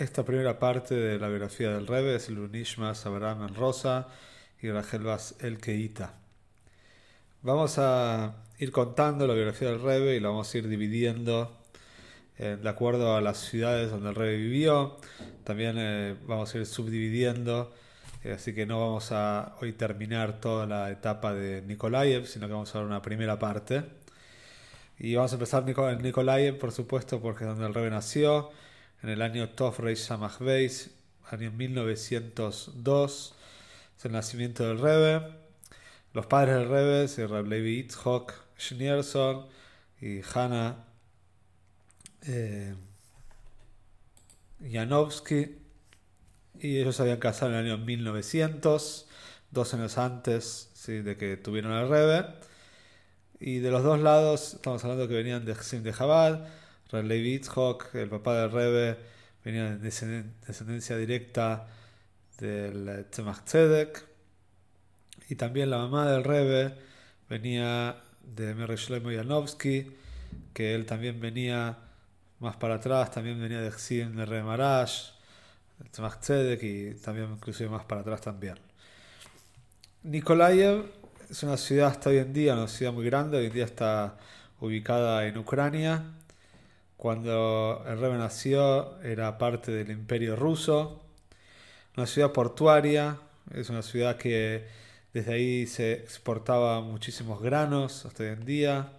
esta primera parte de la biografía del Rebbe es el Unishmas Abraham en Rosa y Rachel Bas El Keita. Vamos a ir contando la biografía del Rebbe y la vamos a ir dividiendo de acuerdo a las ciudades donde el Rebbe vivió. También eh, vamos a ir subdividiendo, eh, así que no vamos a hoy terminar toda la etapa de Nikolaev, sino que vamos a ver una primera parte. Y vamos a empezar en Nikolaev, por supuesto, porque es donde el Rebbe nació en el año Tov Reish Beis, año 1902, es el nacimiento del Rebbe. Los padres del Rebbe, Reb Levi Itzhok Schneerson y Hanna eh, Janowski, y ellos se habían casado en el año 1900, dos años antes de que tuvieron al Rebbe. Y de los dos lados, estamos hablando que venían de Sim de Jabal, Itzhok, el papá del Rebbe, venía de descendencia directa del Tzemach Tzedek. Y también la mamá del Rebbe venía de Mary Shlomo Yanovsky, que él también venía más para atrás, también venía de Xim de Rebbe Marash, Tzemach Tzedek y también inclusive más para atrás también. Nikolaev es una ciudad hasta hoy en día, una ciudad muy grande, hoy en día está ubicada en Ucrania cuando el Rebbe nació era parte del imperio ruso, una ciudad portuaria, es una ciudad que desde ahí se exportaba muchísimos granos hasta hoy en día,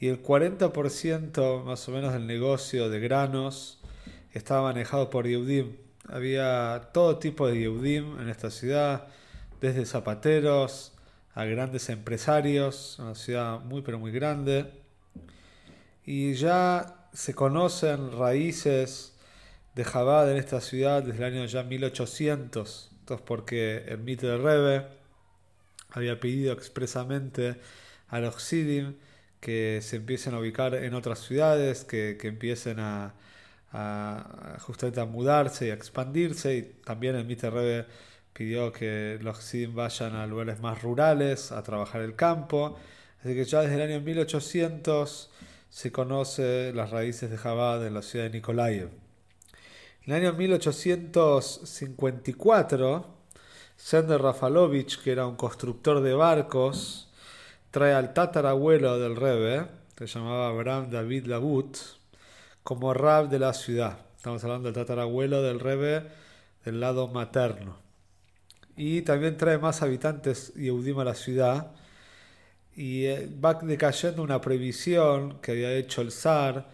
y el 40% más o menos del negocio de granos estaba manejado por Yehudim. Había todo tipo de Yehudim en esta ciudad, desde zapateros a grandes empresarios, una ciudad muy pero muy grande. Y ya se conocen raíces de Jabad en esta ciudad desde el año ya 1800. Entonces, porque el mito Rebe había pedido expresamente a los Sidim que se empiecen a ubicar en otras ciudades, que, empiecen a, justamente a mudarse y a expandirse. Y también el mito de Rebe pidió que los Sidim vayan a lugares más rurales, a trabajar el campo. Así que ya desde el año 1800 se conoce las raíces de Jabad en la ciudad de Nikolaev. En el año 1854, Sender Rafalovich, que era un constructor de barcos, trae al tatarabuelo del Rebbe, que se llamaba Abraham David Labut, como rab de la ciudad. Estamos hablando del tatarabuelo del Rebbe del lado materno. Y también trae más habitantes y a la ciudad, y eh, va decayendo una prohibición que había hecho el zar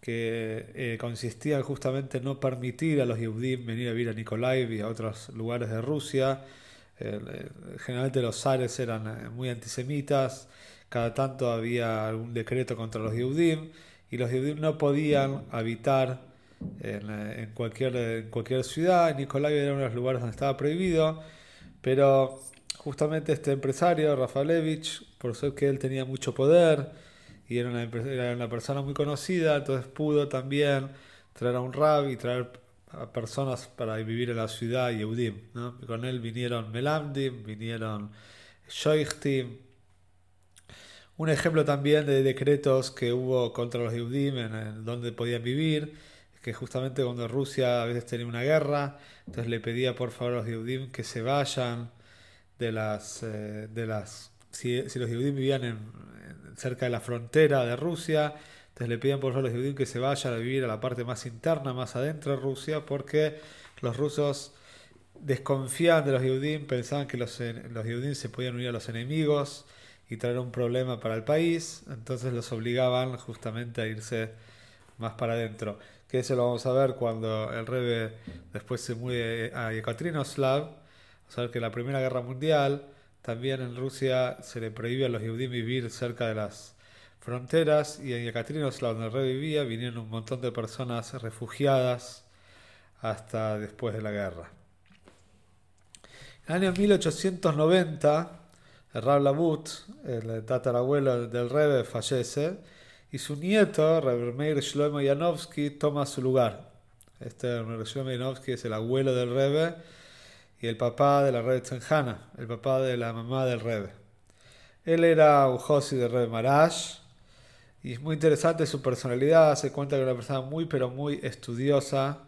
que eh, consistía justamente en no permitir a los Yehudim venir a vivir a Nikolaiv y a otros lugares de Rusia. Eh, generalmente los zares eran muy antisemitas, cada tanto había algún decreto contra los Yehudim y los Yehudim no podían habitar en, cualquier, en cualquier ciudad. Nikolaiv era uno de los lugares donde estaba prohibido, pero justamente este empresario, Rafalevich, por ser que él tenía mucho poder y era una, era una persona muy conocida, entonces pudo también traer a un rab y traer a personas para vivir en la ciudad Yehudim. ¿no? Con él vinieron Melamdim, vinieron Shoichtim. Un ejemplo también de decretos que hubo contra los Yehudim en, donde podían vivir, que justamente cuando Rusia a veces tenía una guerra, entonces le pedía por favor a los Yehudim que se vayan de las, eh, de las si, los judíos vivían en, cerca de la frontera de Rusia, entonces le pedían por favor a los judíos que se vayan a vivir a la parte más interna, más adentro de Rusia, porque los rusos desconfiaban de los judíos, pensaban que los, los se podían unir a los enemigos y traer un problema para el país, entonces los obligaban justamente a irse más para adentro. Que eso lo vamos a ver cuando el Rebe después se mueve a Yekaterinoslav, o sea que la Primera Guerra Mundial también en Rusia se le prohíbe a los judíos vivir cerca de las fronteras y en Yekaterinoslav, donde el vivía, vinieron un montón de personas refugiadas hasta después de la guerra. En el año 1890, el Rab Labut, el tatarabuelo del Rebbe, fallece y su nieto, Meir Shlomo Yanovsky, toma su lugar. Este Meir Shlomo Yanovsky es el abuelo del Rebbe y el papá de la Rebbe Tzenjana, el papá de la mamá del Rebbe. Él era un Josi de Rebbe Marash y es muy interesante su personalidad, se cuenta que era una persona muy pero muy estudiosa,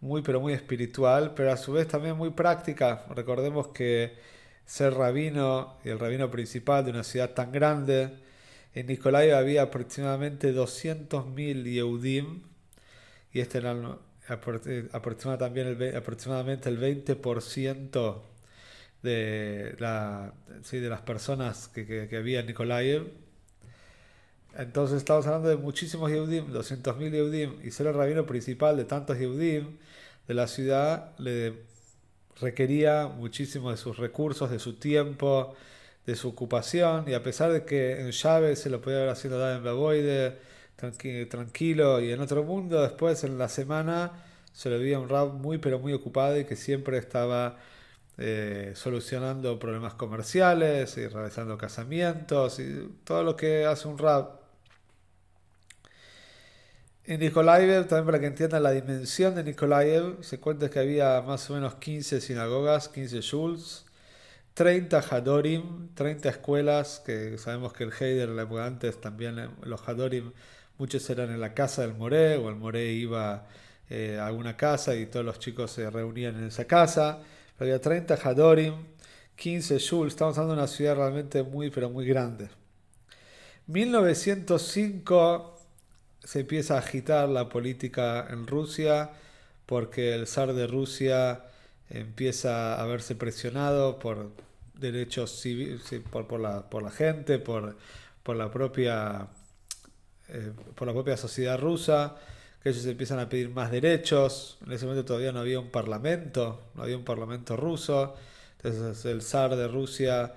muy pero muy espiritual, pero a su vez también muy práctica. Recordemos que ser rabino y el rabino principal de una ciudad tan grande, en Nicolai había aproximadamente 200.000 Yehudim y este era aproximadamente, también el, aproximadamente el 20% de, la, de las personas que, que, había en Nicolai. Entonces estamos hablando de muchísimos Yehudim, 200.000 Yehudim, y ser el rabino principal de tantos Yehudim de la ciudad le requería muchísimo de sus recursos, de su tiempo, de su ocupación, y a pesar de que en llave se lo podía haber haciendo dar en Baboide, tranquilo y en otro mundo, después en la semana se le veía un rap muy pero muy ocupado y que siempre estaba eh, solucionando problemas comerciales y realizando casamientos y todo lo que hace un rap. En Nikolaev, también para que entiendan la dimensión de Nikolaev, se cuenta que había más o menos 15 sinagogas, 15 shuls, 30 Hadorim, 30 escuelas, que sabemos que el Heider, la época antes, también eh, los Hadorim, muchos eran en la casa del Moré, o el Moré iba eh, a alguna casa y todos los chicos se reunían en esa casa. había 30 Hadorim, 15 Shul, estamos hablando de una ciudad realmente muy, pero muy grande. 1905 se empieza a agitar la política en Rusia porque el zar de Rusia empieza a verse presionado por derechos civiles, por, la, por la gente, por, por, la propia, eh, por la propia sociedad rusa, que ellos empiezan a pedir más derechos. En ese momento todavía no había un parlamento, no había un parlamento ruso. Entonces el zar de Rusia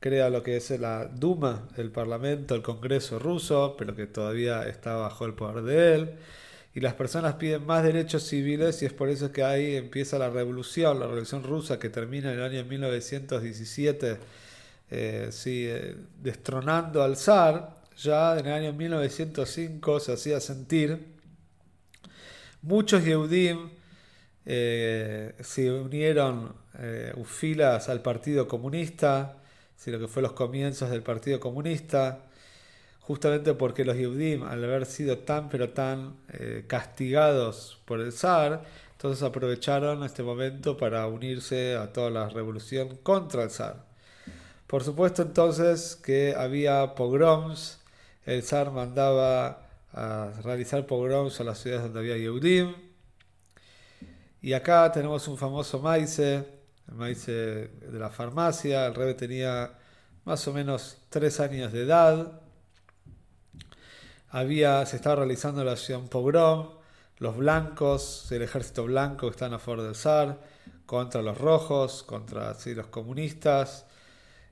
crea lo que es la Duma, el parlamento, el Congreso ruso, pero que todavía está bajo el poder de él y las personas piden más derechos civiles y es por eso que ahí empieza la revolución, la revolución rusa que termina en el año 1917, eh, eh, destronando al zar, ya en el año 1905 se hacía sentir. Muchos Yehudim eh, se unieron filas al Partido Comunista, lo que fue los comienzos del Partido Comunista justamente porque los Yehudim, al haber sido tan pero tan eh, castigados por el zar, entonces aprovecharon este momento para unirse a toda la revolución contra el zar. Por supuesto entonces que había pogroms, el zar mandaba a realizar pogroms a las ciudades donde había Yehudim, y acá tenemos un famoso maize, el maize de la farmacia, el rebe tenía más o menos tres años de edad, había, se estaba realizando la acción pogrom, los blancos, el ejército blanco que están a favor del zar, contra los rojos, contra los comunistas,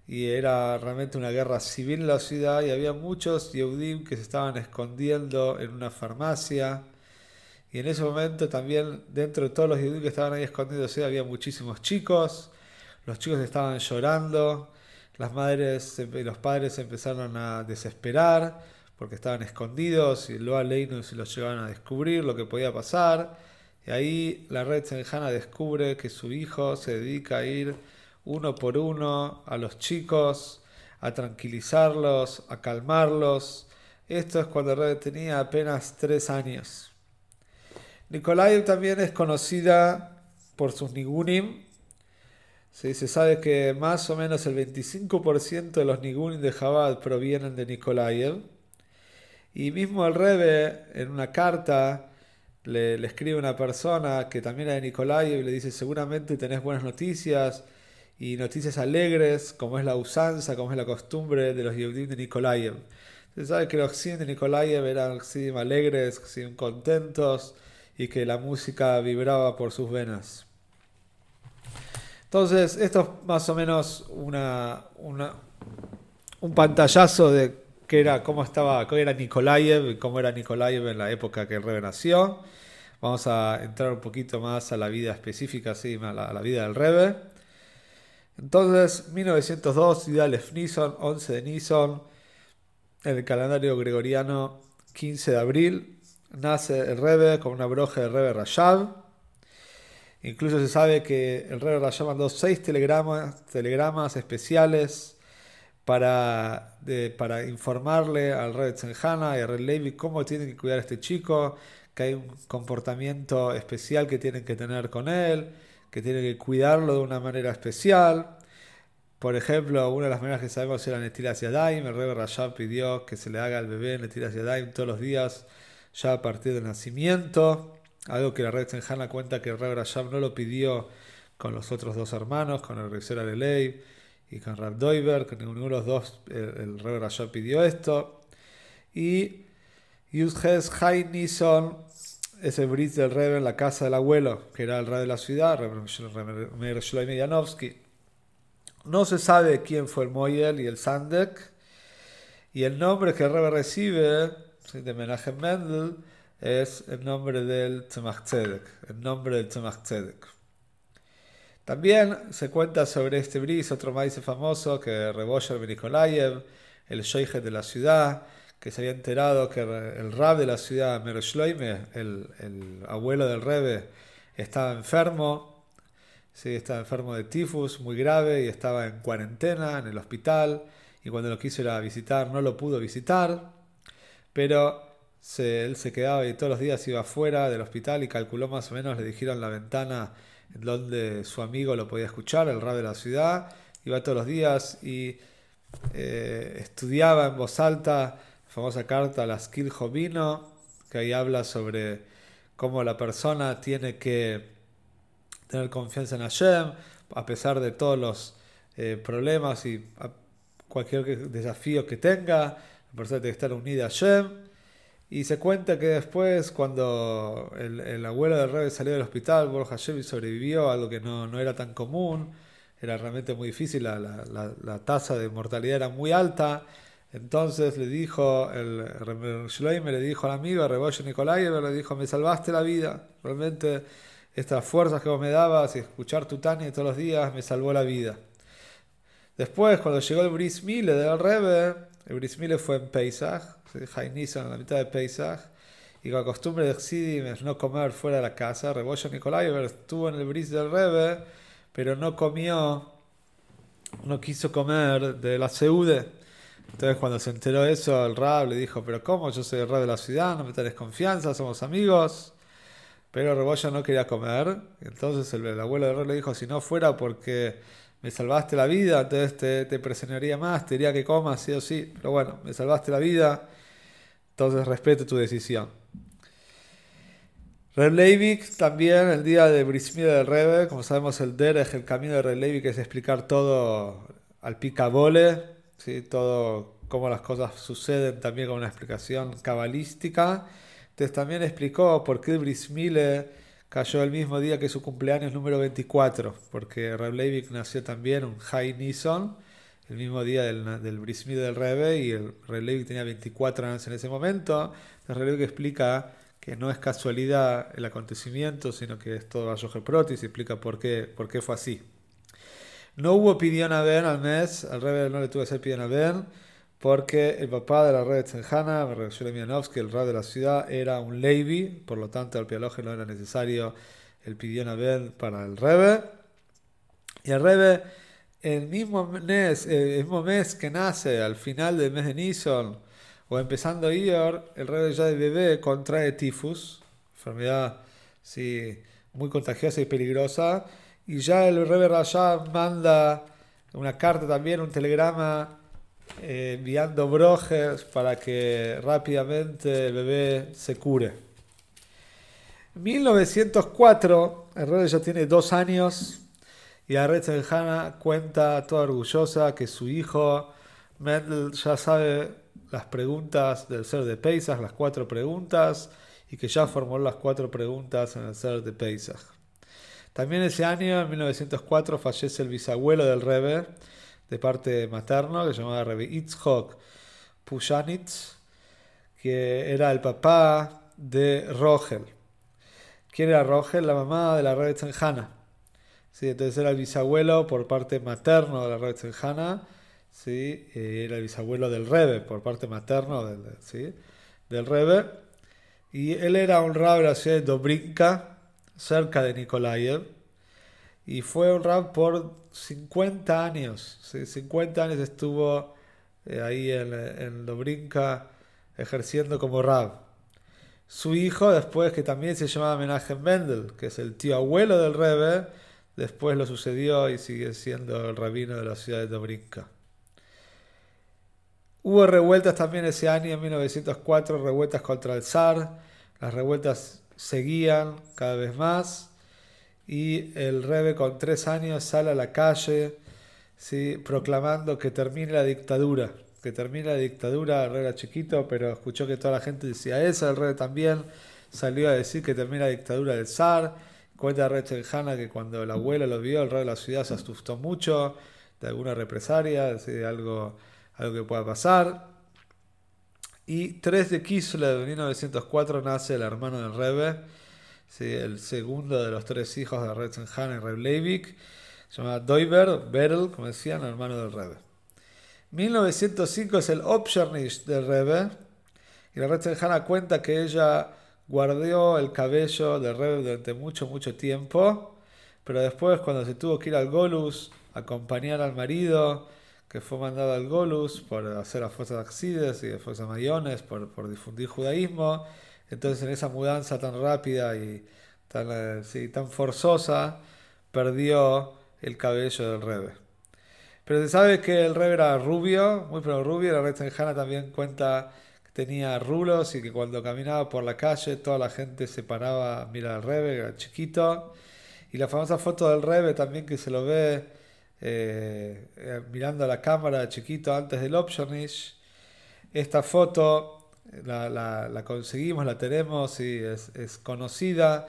y era realmente una guerra civil en la ciudad, y había muchos Yehudim que se estaban escondiendo en una farmacia, y en ese momento también dentro de todos los Yehudim que estaban ahí escondidos había muchísimos chicos, los chicos estaban llorando, las madres y los padres empezaron a desesperar, porque estaban escondidos y luego no se los llegaban a descubrir lo que podía pasar. Y ahí la red Senjana descubre que su hijo se dedica a ir uno por uno a los chicos, a tranquilizarlos, a calmarlos. Esto es cuando Red tenía apenas tres años. Nikolai también es conocida por sus nigunim. Se sabe que más o menos el 25% de los nigunim de Jabal provienen de Nikolaev. Y mismo el Rebe, en una carta, le, escribe una persona que también era de Nicolai y le dice: Seguramente tenés buenas noticias y noticias alegres, como es la usanza, como es la costumbre de los Yehudim de Nikolaev. Se sabe que los Yehudim de Nikolaev eran alegres, contentos y que la música vibraba por sus venas. Entonces, esto es más o menos una, una un pantallazo de que era, cómo estaba, cómo era Nikolaev, cómo era Nikolaev en la época que el Rebe nació. Vamos a entrar un poquito más a la vida específica, sí, a la, vida del Rebe. Entonces, 1902, ciudad Nison, 11 de Nison, en el calendario gregoriano, 15 de abril, nace el Rebe con una broja del Rebe Rashab. Incluso se sabe que el Rebe Rashab mandó seis telegramas, telegramas especiales para, para informarle al rey Zenjana y al rey Levi cómo tienen que cuidar a este chico, que hay un comportamiento especial que tienen que tener con él, que tienen que cuidarlo de una manera especial. Por ejemplo, una de las maneras que sabemos era Netilas Yadayim. El Rebbe Rashab pidió que se le haga al bebé Netilas Yadayim todos los días, ya a partir del nacimiento. Algo que la Red Senjana cuenta que el Rebbe Rashab no lo pidió con los otros dos hermanos, con el Rizera Lelei y con Rab Doiber, que ninguno de los dos, el, el Rashab pidió esto. Y Yudhes Hai Nison es el bris del Rebbe en la casa del abuelo, que era el rey de la ciudad, Rebbe Yanovsky. No se sabe quién fue el Moyel y el Sandek. Y el nombre que el Rebbe recibe de Menachem Mendel es el nombre del Tzemach Tzedek, el nombre del Tzemach Tzedek. También se cuenta sobre este bris, otro maíz famoso, que Rebosher Nikolayev, el sheikh de la ciudad, que se había enterado que el rab de la ciudad, Meroshloime, el, el abuelo del Rebbe, estaba enfermo, sí, estaba enfermo de tifus muy grave y estaba en cuarentena en el hospital, y cuando lo quiso ir a visitar no lo pudo visitar, pero él se quedaba y todos los días iba afuera del hospital y calculó más o menos, le dijeron la ventana en donde su amigo lo podía escuchar, el rab de la ciudad, iba todos los días y eh, estudiaba en voz alta famosa carta a la Skill Jovino, que ahí habla sobre cómo la persona tiene que tener confianza en Hashem, a pesar de todos los eh, problemas y cualquier desafío que tenga, la persona tiene que estar unida a Hashem. Y se cuenta que después, cuando el, abuelo del rey salió del hospital, Borja Hashem sobrevivió, algo que no, no, era tan común, era realmente muy difícil, la, la, la tasa de mortalidad era muy alta. Entonces le dijo, el Shloime le dijo al amigo, Reboyo Nikolaev, le dijo, me salvaste la vida. Realmente estas fuerzas que vos me dabas y escuchar tu Tania todos los días me salvó la vida. Después, cuando llegó el Bris Mile del Rebe, el Bris Mile fue en Pesach, Jainison en la mitad de Pesach, y con la costumbre de Xidim es no comer fuera de la casa, Reboyo Nikolaev estuvo en el Bris del Rebe, pero no comió, no quiso comer de la Seude entonces cuando se enteró eso, el Rab le dijo, pero ¿cómo? Yo soy el Rab de la ciudad, no me tenés confianza, somos amigos. Pero Rebolla no quería comer. Entonces el, abuelo del Rab le dijo, si no fuera porque me salvaste la vida, entonces te, presionaría más, te diría que comas, sí o sí. Pero bueno, me salvaste la vida, entonces respeto tu decisión. Reb también, el día de Brismida del Rebe, como sabemos el Derech, el camino de Reb Leivik es explicar todo al picabole, ¿sí? todo cómo las cosas suceden también con una explicación cabalística. Entonces también explicó por qué Brismile cayó el mismo día que su cumpleaños número 24, porque Reb Leivik nació también un High Nison, el mismo día del, del Brismile del Rebe, y el Reb Leivik tenía 24 años en ese momento. El Reb Leivik explica que no es casualidad el acontecimiento, sino que es todo Bayo Protis y explica por qué, por qué fue así. No hubo pidión a Ben al mes, al rey no le tuvo que hacer pidión a Ben, porque el papá de la red Tzenjana, el rey de la ciudad, era un Levi, por lo tanto al pialoje no era necesario el pidión a Ben para el Rebe. Y el Rebe, el mismo mes, el mismo mes que nace, al final del mes de Nison, o empezando Ior, el Rebe ya de bebé contrae tifus, enfermedad sí, muy contagiosa y peligrosa y ya el Rebbe Rashab manda una carta también, un telegrama, eh, enviando brojes para que rápidamente el bebé se cure. En 1904, el Rebbe ya tiene dos años y la Red cuenta toda orgullosa que su hijo Mendel ya sabe las preguntas del ser de Pesach, las cuatro preguntas, y que ya formó las cuatro preguntas en el ser de Pesach. También ese año, en 1904, fallece el bisabuelo del Rebbe, de parte materno, que se llamaba Rebbe Itzhok Pushanitz, que era el papá de Rogel. ¿Quién era Rogel? La mamá de la Rebbe Tzenjana. Sí, entonces era el bisabuelo por parte materno de la Rebbe Tzenjana, ¿sí? era el bisabuelo del Rebbe por parte materno del, ¿sí? del Rebbe. Y él era un rab de la ciudad de Dobrinka, cerca de Nikolaev y fue un rab por 50 años. 50 años estuvo eh, ahí en, Dobrinka ejerciendo como rab. su hijo después, que también se llamaba Menachem Mendel, que es el tío abuelo del Rebbe, después lo sucedió y sigue siendo el rabino de la ciudad de Dobrinka. Hubo revueltas también ese año, en 1904, revueltas contra el zar. Las revueltas seguían cada vez más y el Rebbe con tres años sale a la calle ¿sí? proclamando que termine la dictadura que termina la dictadura, el rey era chiquito, pero escuchó que toda la gente decía eso, el rey también salió a decir que termina la dictadura del zar. Cuenta Rey Chenjana que cuando el abuelo lo vio, el rey de la ciudad se asustó mucho de alguna represalia, de algo, algo que pueda pasar. Y 3 de Kislev de 1904 nace el hermano del Rebbe, el segundo de los tres hijos de Rey Chenjana y Reb Leivik, se llama Doiber Berel, como decían, hermano del Rebbe. 1905 es el Obschernish del Rebbe. Y la Hanna cuenta que ella guardó el cabello del Rebbe durante mucho, mucho tiempo. Pero después, cuando se tuvo que ir al Golus, acompañar al marido, que fue mandado al Golus por hacer a Fuerzas Axides y a Fuerzas Mayones, por, por, difundir judaísmo. Entonces, en esa mudanza tan rápida y tan, eh, tan forzosa, perdió el cabello del Rebbe. Pero se sabe que el rey era rubio, muy pero rubio. La Red también cuenta que tenía rulos y que cuando caminaba por la calle toda la gente se paraba a mirar al rebe, era chiquito. Y la famosa foto del rebe también que se lo ve eh, eh, mirando a la cámara chiquito antes del Optionish. Esta foto la, conseguimos, la tenemos y es, es conocida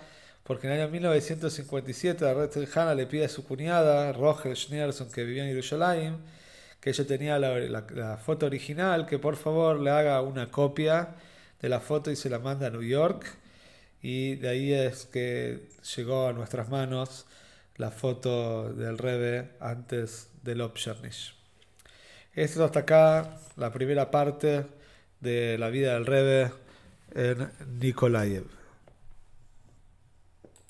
porque en el año 1957 la Red Hanna le pide a su cuñada, Roger Schneerson, que vivía en Jerusalén, que ella tenía la, foto original, que por favor le haga una copia de la foto y se la manda a New York. Y de ahí es que llegó a nuestras manos la foto del Rebe antes del Obshernish. Esto hasta acá la primera parte de la vida del Rebe en Nikolaev.